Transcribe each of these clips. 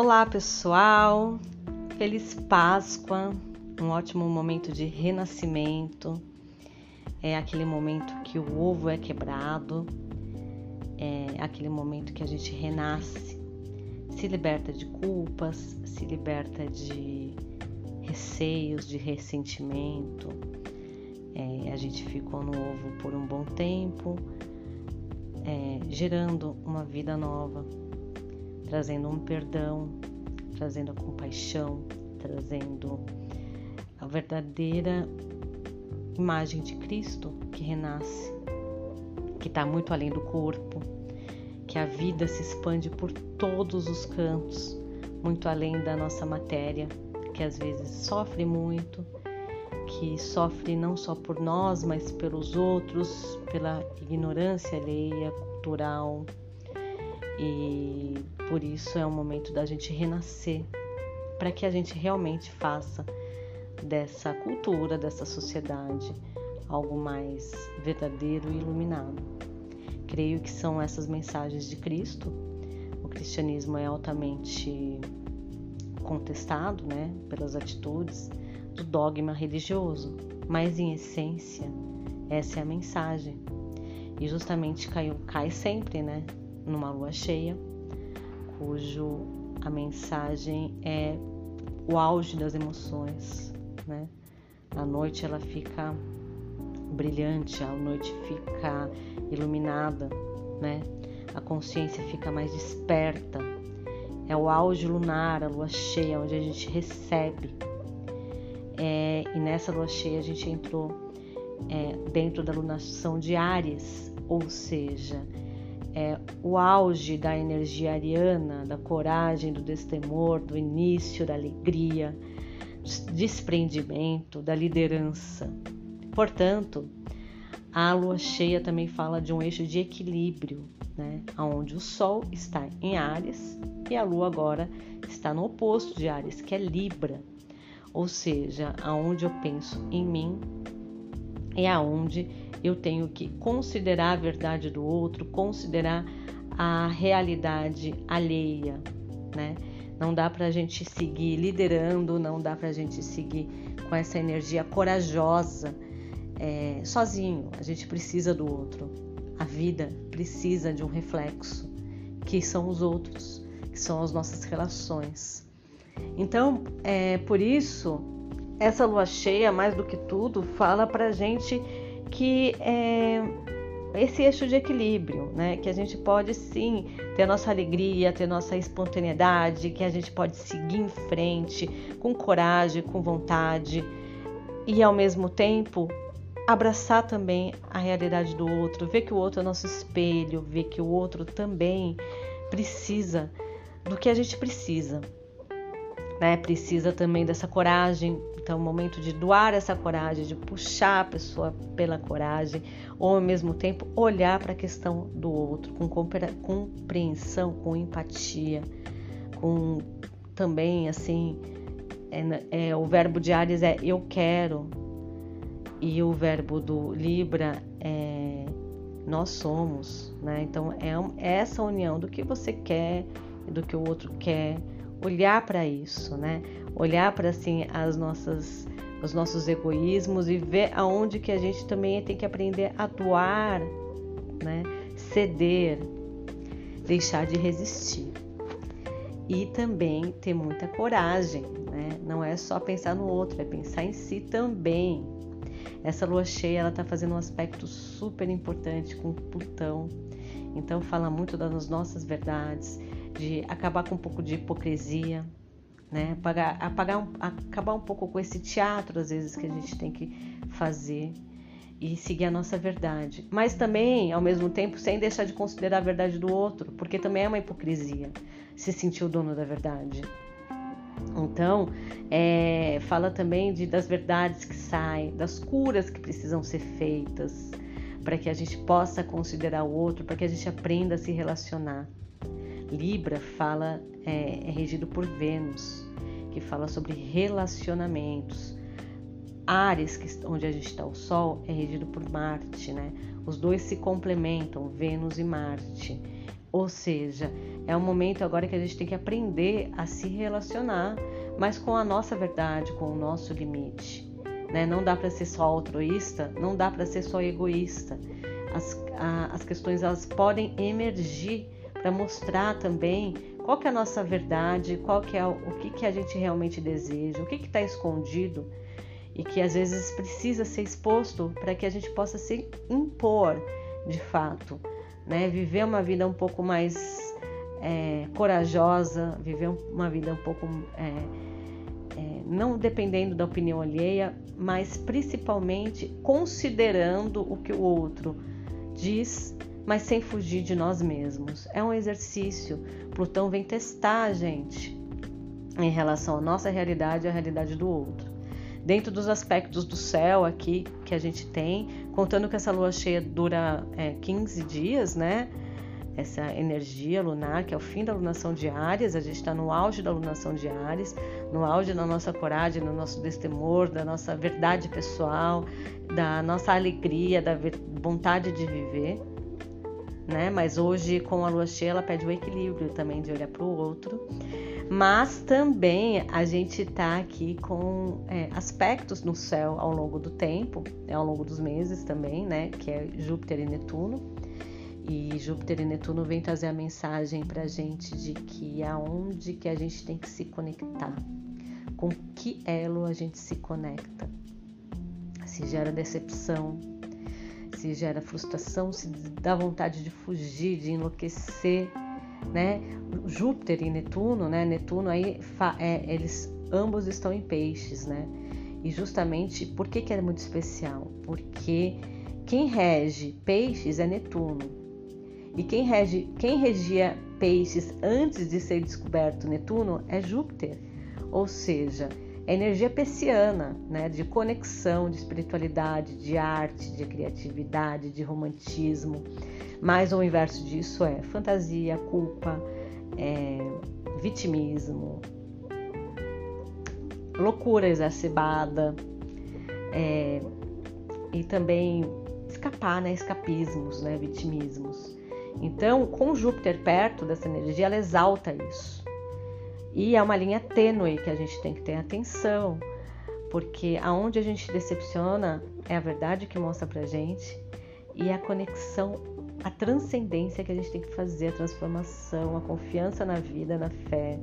Olá, pessoal. Feliz Páscoa. Um ótimo momento de renascimento. É aquele momento que o ovo é quebrado. É aquele momento que a gente renasce, se liberta de culpas, se liberta de receios, de ressentimento. É, a gente ficou no ovo por um bom tempo, é, gerando uma vida nova, trazendo um perdão, trazendo a compaixão, trazendo a verdadeira imagem de Cristo que renasce, que está muito além do corpo, que a vida se expande por todos os cantos, muito além da nossa matéria, que às vezes sofre muito, que sofre não só por nós, mas pelos outros, pela ignorância alheia, cultural, e por isso é o momento da gente renascer, para que a gente realmente faça dessa cultura, dessa sociedade, algo mais verdadeiro e iluminado. Creio que são essas mensagens de Cristo. O cristianismo é altamente contestado, né, pelas atitudes do dogma religioso, mas em essência essa é a mensagem. E justamente caiu, cai sempre, né, numa lua cheia, cujo a mensagem é o auge das emoções, né? A noite ela fica brilhante, a noite fica iluminada, né? A consciência fica mais desperta. É o auge lunar, a lua cheia, onde a gente recebe. É, e nessa lua cheia a gente entrou é, dentro da lunação de Ares, ou seja, é, o auge da energia ariana, da coragem, do destemor, do início, da alegria, desprendimento, da liderança. Portanto, a lua cheia também fala de um eixo de equilíbrio, né? onde o Sol está em Ares e a lua agora está no oposto de Ares, que é Libra, ou seja, aonde eu penso em mim é aonde eu tenho que considerar a verdade do outro, considerar a realidade alheia, né? Não dá para a gente seguir liderando, não dá para a gente seguir com essa energia corajosa é, sozinho. A gente precisa do outro. A vida precisa de um reflexo, que são os outros, que são as nossas relações. Então, é por isso essa lua cheia, mais do que tudo, fala para gente que é esse eixo de equilíbrio, né? Que a gente pode sim ter nossa alegria, ter nossa espontaneidade, que a gente pode seguir em frente com coragem, com vontade e ao mesmo tempo abraçar também a realidade do outro, ver que o outro é nosso espelho, ver que o outro também precisa do que a gente precisa. Né? Precisa também dessa coragem então, é o momento de doar essa coragem, de puxar a pessoa pela coragem, ou ao mesmo tempo olhar para a questão do outro com compreensão, com empatia, com também assim. É, é, o verbo de Ares é eu quero, e o verbo do Libra é nós somos, né? Então é, é essa união do que você quer e do que o outro quer olhar para isso, né? Olhar para assim as nossas os nossos egoísmos e ver aonde que a gente também tem que aprender a doar, né? Ceder, deixar de resistir. E também ter muita coragem, né? Não é só pensar no outro, é pensar em si também. Essa lua cheia, ela tá fazendo um aspecto super importante com Plutão. Então fala muito das nossas verdades, de acabar com um pouco de hipocrisia, né? Apagar, apagar, acabar um pouco com esse teatro às vezes que a gente tem que fazer e seguir a nossa verdade, mas também ao mesmo tempo sem deixar de considerar a verdade do outro, porque também é uma hipocrisia se sentir o dono da verdade. Então, é, fala também de, das verdades que saem, das curas que precisam ser feitas, para que a gente possa considerar o outro, para que a gente aprenda a se relacionar. Libra fala é, é regido por Vênus, que fala sobre relacionamentos. Ares, que, onde a gente está o Sol, é regido por Marte, né? Os dois se complementam, Vênus e Marte. Ou seja, é um momento agora que a gente tem que aprender a se relacionar, mas com a nossa verdade, com o nosso limite. Né? Não dá para ser só altruísta, não dá para ser só egoísta. As, a, as questões elas podem emergir para mostrar também qual é a nossa verdade, qual que é o, o que, que a gente realmente deseja, o que está escondido e que às vezes precisa ser exposto para que a gente possa se impor de fato né? Viver uma vida um pouco mais é, corajosa, viver uma vida um pouco é, é, não dependendo da opinião alheia, mas principalmente considerando o que o outro diz, mas sem fugir de nós mesmos. É um exercício. Plutão vem testar a gente em relação à nossa realidade e à realidade do outro dentro dos aspectos do céu aqui que a gente tem, contando que essa lua cheia dura é, 15 dias, né? Essa energia lunar, que é o fim da lunação de Ares, a gente está no auge da lunação de Ares, no auge da nossa coragem, do nosso destemor, da nossa verdade pessoal, da nossa alegria, da vontade de viver. Né? Mas hoje, com a lua cheia, ela pede o equilíbrio também de olhar para o outro mas também a gente está aqui com é, aspectos no céu ao longo do tempo, né, ao longo dos meses também, né? Que é Júpiter e Netuno. E Júpiter e Netuno vem trazer a mensagem para a gente de que aonde que a gente tem que se conectar, com que elo a gente se conecta. Se gera decepção, se gera frustração, se dá vontade de fugir, de enlouquecer né? Júpiter e Netuno, né? Netuno aí é, eles ambos estão em peixes, né? E justamente por que, que é muito especial? Porque quem rege peixes é Netuno. E quem, rege, quem regia peixes antes de ser descoberto Netuno é Júpiter. Ou seja, é energia pisciana, né? De conexão, de espiritualidade, de arte, de criatividade, de romantismo. Mas o inverso disso é fantasia, culpa, é, vitimismo, loucura exacerbada é, e também escapar, né? Escapismos, né? Vitimismos. Então, com Júpiter perto dessa energia, ela exalta isso. E é uma linha tênue que a gente tem que ter atenção, porque aonde a gente decepciona é a verdade que mostra pra gente e a conexão a transcendência que a gente tem que fazer, a transformação, a confiança na vida, na fé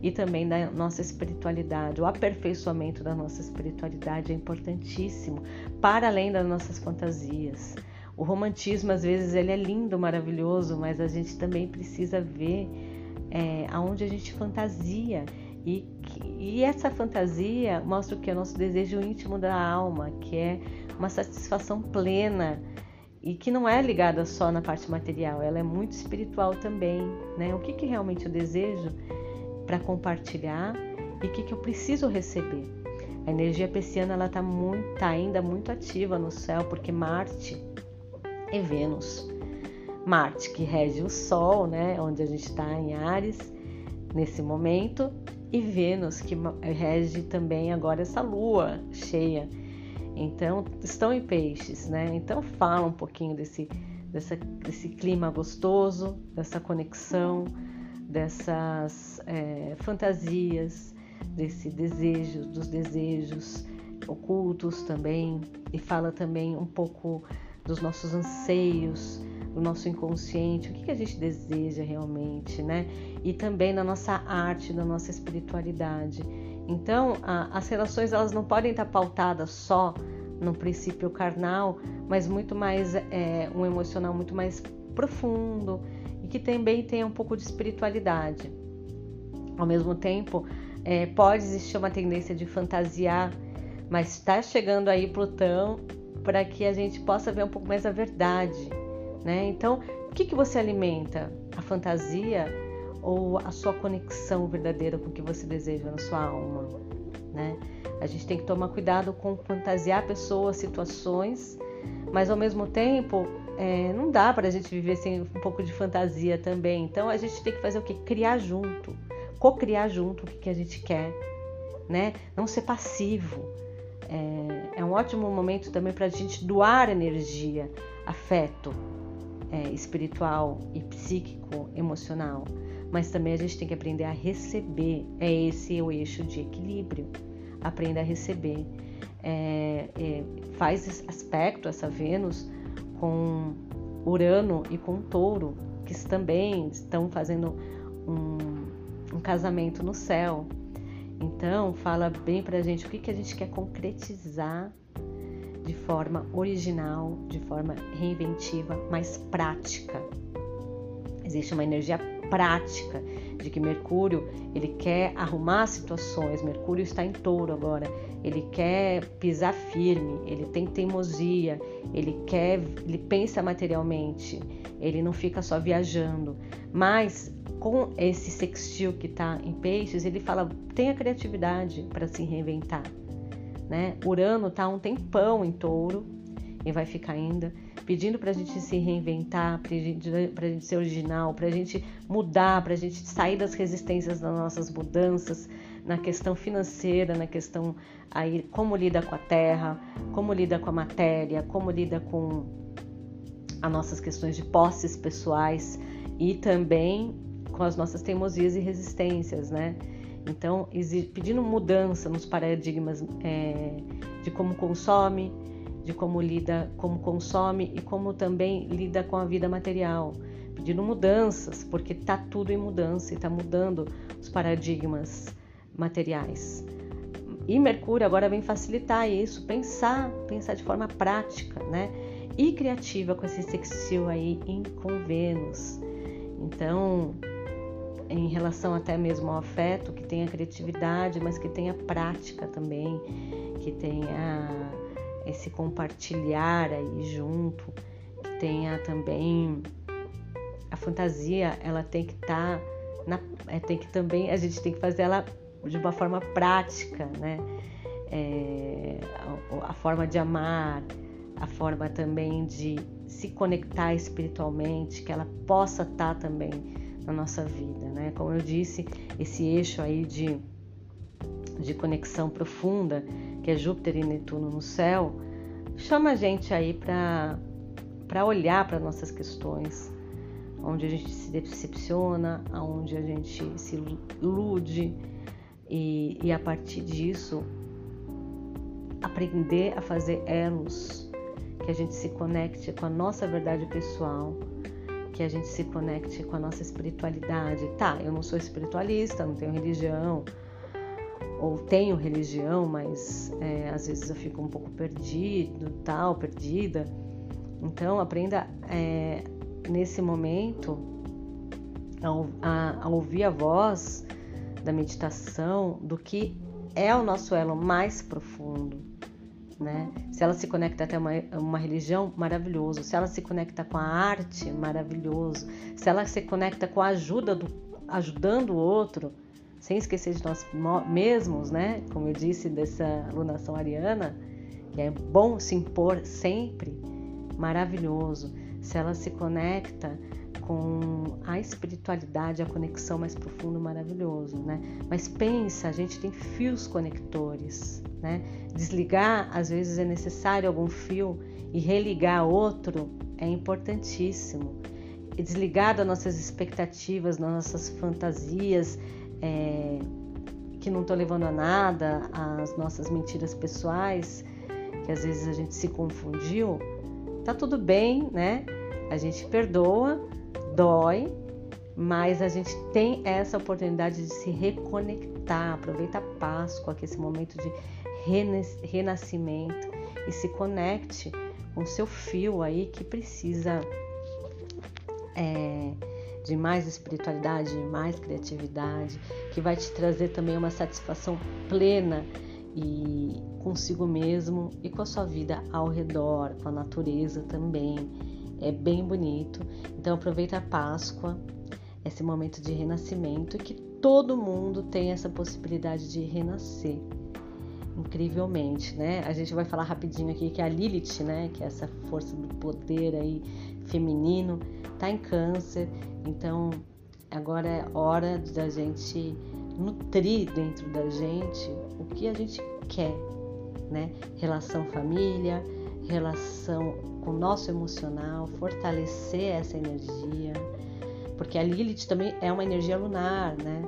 e também na nossa espiritualidade. O aperfeiçoamento da nossa espiritualidade é importantíssimo, para além das nossas fantasias. O romantismo, às vezes, ele é lindo, maravilhoso, mas a gente também precisa ver é, aonde a gente fantasia. E, e essa fantasia mostra o que é o nosso desejo íntimo da alma, que é uma satisfação plena e que não é ligada só na parte material, ela é muito espiritual também, né? O que, que realmente eu desejo para compartilhar e o que, que eu preciso receber. A energia pisciana ela está tá ainda muito ativa no céu porque Marte e Vênus. Marte que rege o Sol, né? Onde a gente está em Ares nesse momento, e Vênus que rege também agora essa Lua cheia então, estão em peixes, né? Então, fala um pouquinho desse, dessa, desse clima gostoso, dessa conexão, dessas é, fantasias, desse desejo, dos desejos ocultos também, e fala também um pouco dos nossos anseios, do nosso inconsciente, o que, que a gente deseja realmente, né? E também da nossa arte, da nossa espiritualidade. Então, a, as relações elas não podem estar pautadas só no princípio carnal, mas muito mais é, um emocional muito mais profundo e que também tenha um pouco de espiritualidade. Ao mesmo tempo, é, pode existir uma tendência de fantasiar, mas está chegando aí Plutão para que a gente possa ver um pouco mais a verdade, né? Então, o que, que você alimenta? A fantasia ou a sua conexão verdadeira com o que você deseja na sua alma, né? A gente tem que tomar cuidado com fantasiar pessoas, situações, mas ao mesmo tempo é, não dá para a gente viver sem um pouco de fantasia também. Então a gente tem que fazer o que? Criar junto, co-criar junto o que, que a gente quer, né? Não ser passivo. É, é um ótimo momento também para a gente doar energia, afeto, é, espiritual e psíquico, emocional, mas também a gente tem que aprender a receber. É esse o eixo de equilíbrio. Aprenda a receber. É, é, faz aspecto essa Vênus com Urano e com Touro, que também estão fazendo um, um casamento no céu. Então, fala bem pra gente o que, que a gente quer concretizar de forma original, de forma reinventiva, mais prática. Existe uma energia prática de que Mercúrio ele quer arrumar situações. Mercúrio está em Touro agora. Ele quer pisar firme. Ele tem teimosia. Ele quer, ele pensa materialmente. Ele não fica só viajando. Mas com esse sextil que está em Peixes, ele fala tenha criatividade para se reinventar né? Urano está um tempão em touro e vai ficar ainda, pedindo para a gente se reinventar, para a gente ser original, para a gente mudar, para a gente sair das resistências das nossas mudanças na questão financeira, na questão aí como lida com a terra, como lida com a matéria, como lida com as nossas questões de posses pessoais e também com as nossas teimosias e resistências, né? Então, pedindo mudança nos paradigmas é, de como consome, de como lida, como consome e como também lida com a vida material, pedindo mudanças, porque está tudo em mudança e está mudando os paradigmas materiais. E Mercúrio agora vem facilitar isso, pensar, pensar de forma prática, né? E criativa com esse sextil aí em com Vênus. Então, em relação até mesmo ao afeto, que tenha criatividade, mas que tenha prática também, que tenha esse compartilhar aí junto, que tenha também a fantasia, ela tem que estar tá na, é, tem que também a gente tem que fazer ela de uma forma prática, né? É, a, a forma de amar, a forma também de se conectar espiritualmente, que ela possa estar tá também na nossa vida, né? Como eu disse, esse eixo aí de, de conexão profunda, que é Júpiter e Netuno no céu, chama a gente aí para olhar para nossas questões, onde a gente se decepciona, onde a gente se ilude e, e a partir disso aprender a fazer elos, que a gente se conecte com a nossa verdade pessoal que a gente se conecte com a nossa espiritualidade. Tá, eu não sou espiritualista, não tenho religião, ou tenho religião, mas é, às vezes eu fico um pouco perdido, tal, perdida. Então aprenda é, nesse momento a, a, a ouvir a voz da meditação do que é o nosso elo mais profundo né? Se ela se conecta até uma, uma religião, maravilhoso. Se ela se conecta com a arte, maravilhoso. Se ela se conecta com a ajuda do, ajudando o outro, sem esquecer de nós mesmos, né? Como eu disse dessa alunação ariana, que é bom se impor sempre, maravilhoso. Se ela se conecta com a espiritualidade, a conexão mais profunda, maravilhoso, né? Mas pensa, a gente tem fios conectores, né? Desligar, às vezes é necessário algum fio e religar outro é importantíssimo. E desligar das nossas expectativas, das nossas fantasias, é, que não estão levando a nada, as nossas mentiras pessoais, que às vezes a gente se confundiu, tá tudo bem, né? A gente perdoa, dói, mas a gente tem essa oportunidade de se reconectar. Aproveita a Páscoa, que é esse momento de renascimento e se conecte com seu fio aí que precisa é, de mais espiritualidade, de mais criatividade, que vai te trazer também uma satisfação plena e consigo mesmo e com a sua vida ao redor, com a natureza também. É bem bonito. Então aproveita a Páscoa, esse momento de renascimento que todo mundo tem essa possibilidade de renascer incrivelmente, né? A gente vai falar rapidinho aqui que a Lilith, né, que é essa força do poder aí feminino, tá em câncer. Então, agora é hora da gente nutrir dentro da gente o que a gente quer, né? Relação família, relação com o nosso emocional, fortalecer essa energia, porque a Lilith também é uma energia lunar, né?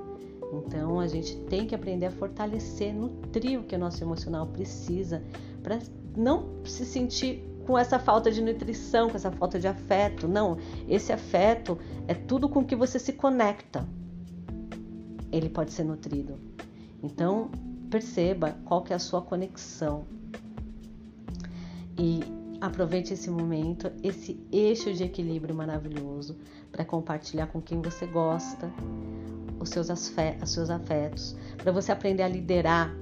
Então a gente tem que aprender a fortalecer, nutrir o que o nosso emocional precisa para não se sentir com essa falta de nutrição, com essa falta de afeto. Não, esse afeto é tudo com que você se conecta. Ele pode ser nutrido. Então, perceba qual que é a sua conexão. E aproveite esse momento, esse eixo de equilíbrio maravilhoso para compartilhar com quem você gosta os seus, os seus afetos, para você aprender a liderar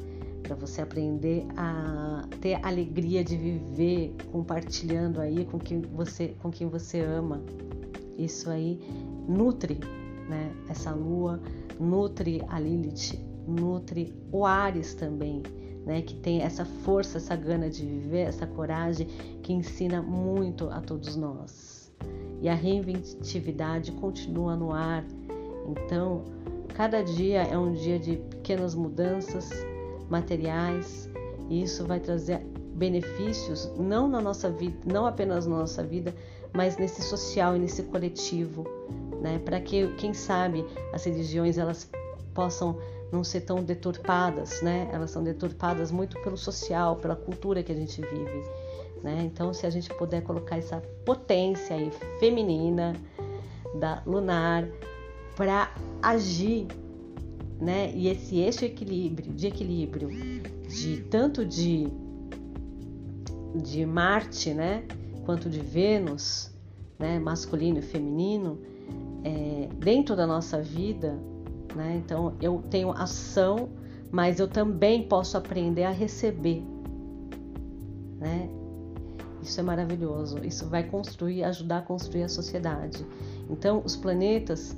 para você aprender a ter alegria de viver compartilhando aí com quem você, com quem você ama. Isso aí nutre, né? Essa lua nutre a Lilith, nutre o Ares também, né? Que tem essa força, essa gana de viver, essa coragem que ensina muito a todos nós. E a reinventividade continua no ar. Então, cada dia é um dia de pequenas mudanças, materiais, e isso vai trazer benefícios não na nossa vida, não apenas na nossa vida, mas nesse social e nesse coletivo, né? Para que quem sabe as religiões elas possam não ser tão deturpadas, né? Elas são deturpadas muito pelo social, pela cultura que a gente vive, né? Então, se a gente puder colocar essa potência aí feminina da lunar para agir né? E esse eixo equilíbrio, de equilíbrio, de tanto de de Marte, né, quanto de Vênus, né, masculino e feminino, é, dentro da nossa vida, né? Então eu tenho ação, mas eu também posso aprender a receber, né? Isso é maravilhoso. Isso vai construir, ajudar a construir a sociedade. Então os planetas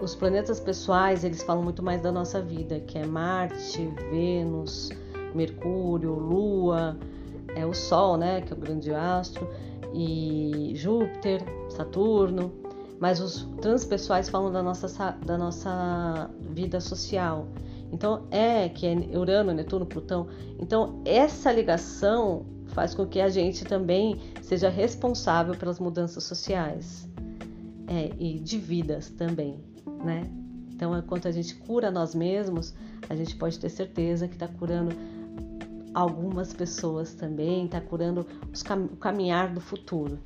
os planetas pessoais, eles falam muito mais da nossa vida, que é Marte, Vênus, Mercúrio, Lua, é o Sol, né, que é o grande astro, e Júpiter, Saturno. Mas os transpessoais falam da nossa, da nossa vida social. Então é que é Urano, Netuno, Plutão. Então essa ligação faz com que a gente também seja responsável pelas mudanças sociais é, e de vidas também né? Então, enquanto a gente cura nós mesmos, a gente pode ter certeza que está curando algumas pessoas também, está curando cam o caminhar do futuro.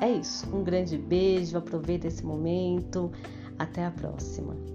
É isso. Um grande beijo, aproveita esse momento. Até a próxima.